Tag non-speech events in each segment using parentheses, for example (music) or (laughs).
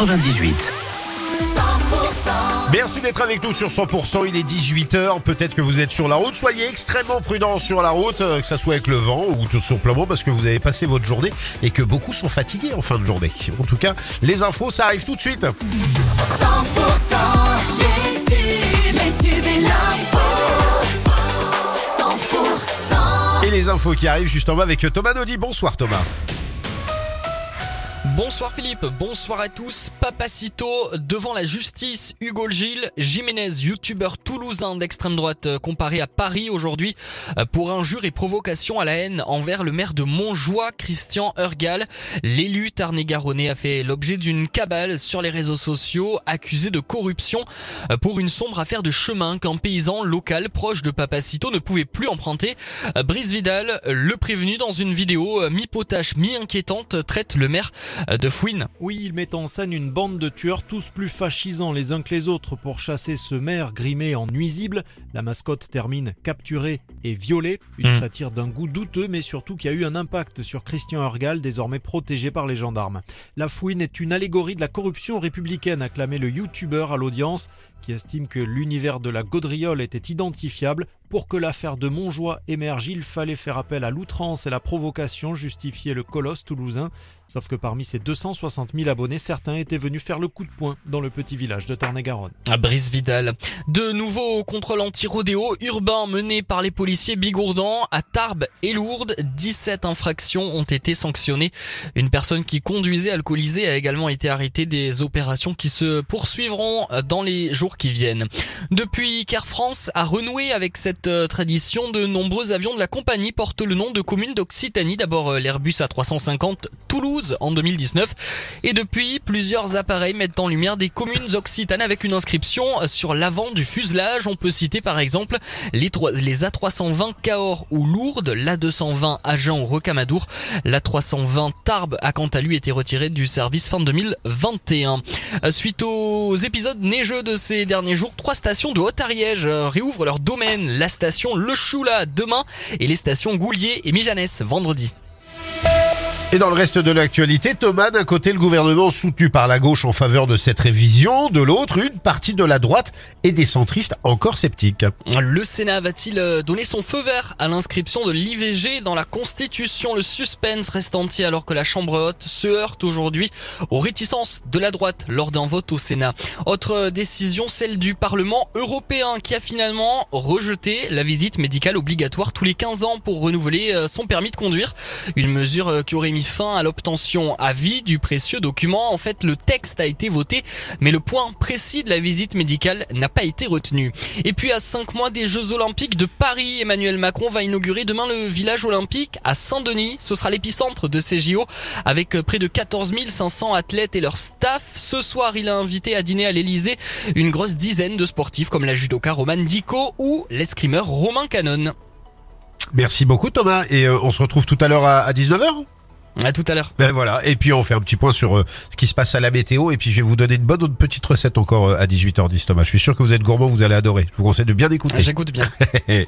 98. Merci d'être avec nous sur 100%, il est 18h, peut-être que vous êtes sur la route, soyez extrêmement prudents sur la route, euh, que ça soit avec le vent ou tout simplement parce que vous avez passé votre journée et que beaucoup sont fatigués en fin de journée. En tout cas, les infos, ça arrive tout de suite. 100% les tubes, les tubes et l'info. 100% Et les infos qui arrivent justement avec Thomas Naudy. Bonsoir Thomas. Bonsoir Philippe, bonsoir à tous. Papacito devant la justice. Hugo Gilles, Jiménez, youtubeur toulousain d'extrême droite, euh, comparé à Paris aujourd'hui euh, pour injure et provocation à la haine envers le maire de Montjoie, Christian Urgal. L'élu tarn-et-garonnais a fait l'objet d'une cabale sur les réseaux sociaux, accusé de corruption euh, pour une sombre affaire de chemin qu'un paysan local proche de Papacito ne pouvait plus emprunter. Brice Vidal, le prévenu dans une vidéo mi-potache, mi-inquiétante, traite le maire de Fouine. Oui, il met en scène une bande de tueurs tous plus fascisants les uns que les autres pour chasser ce maire grimé en nuisible. La mascotte termine capturée et violée. Une Mm. satire d'un goût douteux, mais surtout qui a eu un impact sur Christian Urgal, désormais protégé par les gendarmes. La fouine est une allégorie de la corruption républicaine, a clamé le youtubeur à l'audience, qui estime que l'univers de la gaudriole était identifiable. Pour que l'affaire de Montjoie émerge, il fallait faire appel à l'outrance et la provocation, justifiait le colosse toulousain. Sauf que parmi ces 260 000 abonnés, certains étaient venus faire le coup de poing dans le petit village de Tarn-et-Garonne. à Brice Vidal. De nouveaux contrôles anti-rodéo urbains menés par les policiers bigourdans à Tarbes et Lourdes. 17 infractions ont été sanctionnées. Une personne qui conduisait alcoolisée a également été arrêtée des opérations qui se poursuivront dans les jours qui viennent. Depuis qu'Air France a renoué avec cette euh, tradition, de nombreux avions de la compagnie portent le nom de communes d'Occitanie. D'abord euh, l'Airbus A350 Toulouse en 2019 et depuis plusieurs appareils mettent en lumière des communes occitanes avec une inscription sur l'avant du fuselage. On peut citer par exemple les, trois- les A320 Cahors ou Lourdes, l'A220 Agen ou Rocamadour. L'A320 Tarbes a quant à lui été retiré du service fin 2021. Euh, Suite aux épisodes neigeux de ces derniers jours, trois stations de Haute-Ariège euh, réouvrent leur domaine. Station Le Choula demain et les stations Goulier et Mijanès vendredi. Et dans le reste de l'actualité, Thomas, d'un côté, le gouvernement soutenu par la gauche en faveur de cette révision, de l'autre, une partie de la droite et des centristes encore sceptiques. Le Sénat va-t-il euh, donner son feu vert à l'inscription de l'IVG dans la Constitution? Le suspense reste entier alors que la Chambre haute se heurte aujourd'hui aux réticences de la droite lors d'un vote au Sénat. Autre euh, décision, celle du Parlement européen qui a finalement rejeté la visite médicale obligatoire tous les 15 ans pour renouveler euh, son permis de conduire. Une mesure qui aurait mis fin à l'obtention à vie du précieux document. En fait, le texte a été voté, mais le point précis de la visite médicale n'a pas été retenu. Et puis à 5 mois des Jeux Olympiques de Paris, Emmanuel Macron va inaugurer demain le village olympique à Saint-Denis. Ce sera l'épicentre de ces JO avec près de 14 500 athlètes et leur staff. Ce soir, il a invité à dîner à l'Elysée une grosse dizaine de sportifs comme la judoka Romane Dico ou l'escrimeur Romain Canon. Merci beaucoup Thomas et euh, on se retrouve tout à l'heure à 19h À tout à l'heure. Ben voilà, et puis on fait un petit point sur euh, ce qui se passe à la météo et puis je vais vous donner une bonne autre petite recette encore euh, à 18h10 Thomas. Je suis sûr que vous êtes gourmand, vous allez adorer. Je vous conseille de bien écouter. J'écoute bien. (laughs)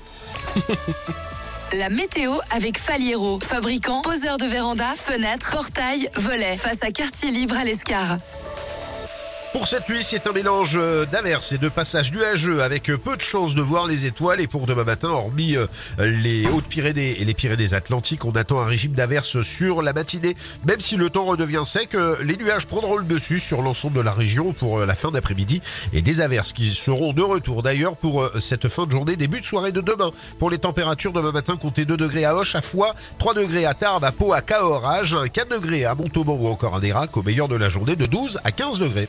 La météo avec Faliero, fabricant, poseur de véranda, fenêtres, portail, volets, face à quartier libre à l'Escar. Pour cette nuit, c'est un mélange euh, d'averses et de passages nuageux avec euh, peu de chances de voir les étoiles. Et pour demain matin, hormis euh, les Hautes-Pyrénées et les Pyrénées-Atlantiques, on attend un régime d'averses sur la matinée. Même si le temps redevient sec, les nuages prendront le dessus sur l'ensemble de la région pour la fin d'après-midi. Et des averses qui seront de retour d'ailleurs pour cette fin de journée, début de soirée de demain. Pour les températures, demain matin, comptez 2 degrés à Hoche, à Foix, 3 degrés à Tarbes, à Pau, à Agen, 4 degrés à Montauban ou encore à Nérac, au meilleur de la journée de 12 à 15 degrés.